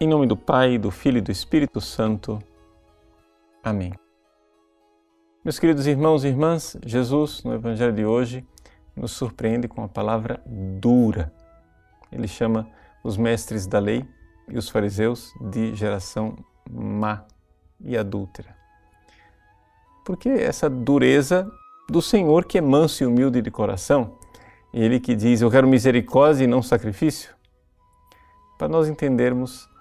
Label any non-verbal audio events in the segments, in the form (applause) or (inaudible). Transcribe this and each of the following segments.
Em nome do Pai, do Filho e do Espírito Santo. Amém. Meus queridos irmãos e irmãs, Jesus, no Evangelho de hoje, nos surpreende com a palavra dura. Ele chama os mestres da lei e os fariseus de geração má e adúltera. Por que essa dureza do Senhor que é manso e humilde de coração? Ele que diz: Eu quero misericórdia e não sacrifício? Para nós entendermos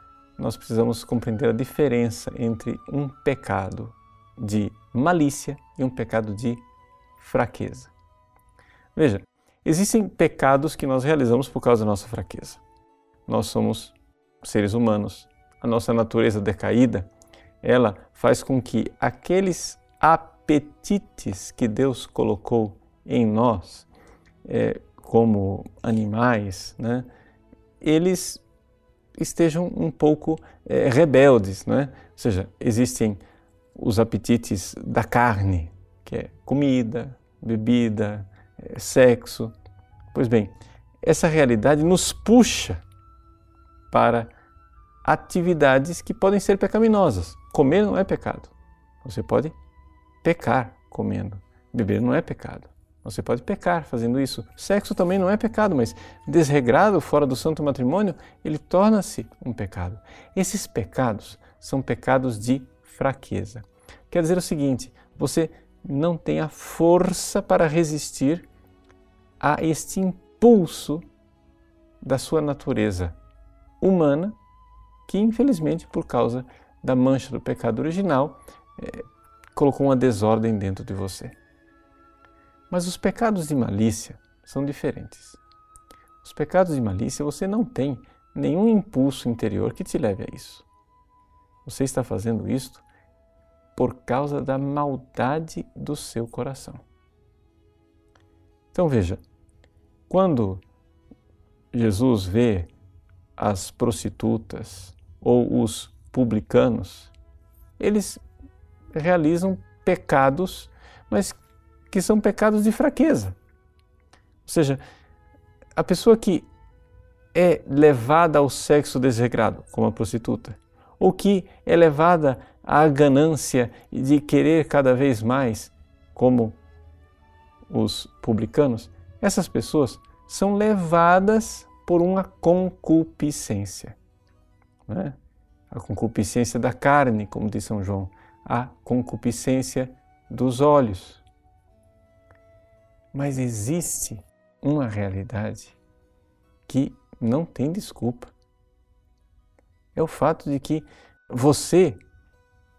nós precisamos compreender a diferença entre um pecado de malícia e um pecado de fraqueza. Veja, existem pecados que nós realizamos por causa da nossa fraqueza. Nós somos seres humanos. A nossa natureza decaída, ela faz com que aqueles apetites que Deus colocou em nós, é, como animais, né, eles estejam um pouco é, rebeldes, não é? Ou seja, existem os apetites da carne, que é comida, bebida, é, sexo. Pois bem, essa realidade nos puxa para atividades que podem ser pecaminosas. Comer não é pecado. Você pode pecar comendo. Beber não é pecado. Você pode pecar fazendo isso. Sexo também não é pecado, mas desregrado fora do santo matrimônio, ele torna-se um pecado. Esses pecados são pecados de fraqueza. Quer dizer o seguinte: você não tem a força para resistir a este impulso da sua natureza humana, que infelizmente, por causa da mancha do pecado original, é, colocou uma desordem dentro de você. Mas os pecados de malícia são diferentes. Os pecados de malícia você não tem nenhum impulso interior que te leve a isso. Você está fazendo isto por causa da maldade do seu coração. Então veja, quando Jesus vê as prostitutas ou os publicanos, eles realizam pecados, mas que são pecados de fraqueza. Ou seja, a pessoa que é levada ao sexo desregrado, como a prostituta, ou que é levada à ganância de querer cada vez mais, como os publicanos, essas pessoas são levadas por uma concupiscência. Né? A concupiscência da carne, como diz São João, a concupiscência dos olhos. Mas existe uma realidade que não tem desculpa. É o fato de que você,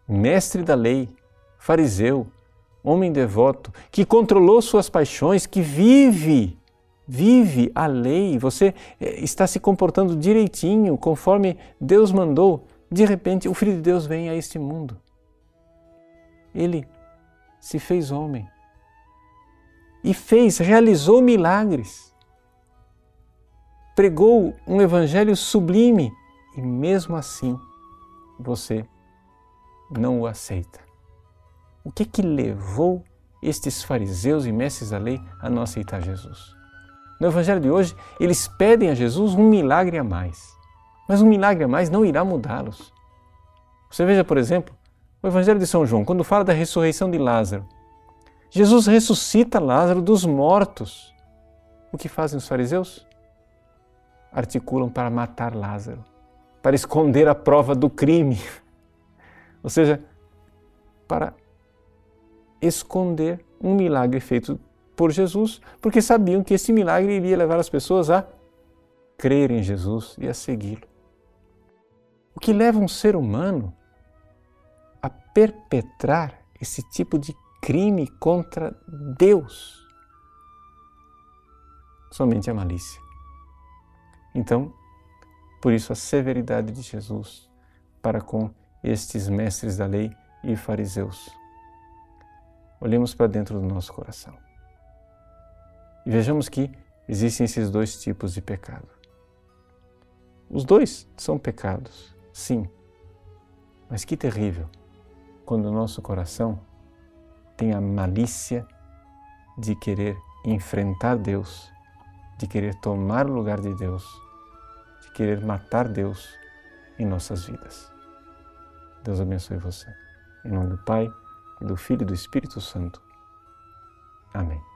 mestre da lei, fariseu, homem devoto, que controlou suas paixões, que vive, vive a lei, você eh, está se comportando direitinho, conforme Deus mandou, de repente o Filho de Deus vem a este mundo. Ele se fez homem e fez, realizou milagres. Pregou um evangelho sublime e mesmo assim você não o aceita. O que que levou estes fariseus e mestres da lei a não aceitar Jesus? No evangelho de hoje, eles pedem a Jesus um milagre a mais. Mas um milagre a mais não irá mudá-los. Você veja, por exemplo, o evangelho de São João, quando fala da ressurreição de Lázaro. Jesus ressuscita Lázaro dos mortos. O que fazem os fariseus? Articulam para matar Lázaro, para esconder a prova do crime. (laughs) Ou seja, para esconder um milagre feito por Jesus, porque sabiam que esse milagre iria levar as pessoas a crer em Jesus e a segui-lo. O que leva um ser humano a perpetrar esse tipo de crime contra Deus. Somente a malícia. Então, por isso a severidade de Jesus para com estes mestres da lei e fariseus. Olhemos para dentro do nosso coração e vejamos que existem esses dois tipos de pecado. Os dois são pecados, sim, mas que terrível quando o nosso coração tem a malícia de querer enfrentar Deus, de querer tomar o lugar de Deus, de querer matar Deus, em nossas vidas. Deus abençoe você. Em nome do Pai, do Filho e do Espírito Santo. Amém.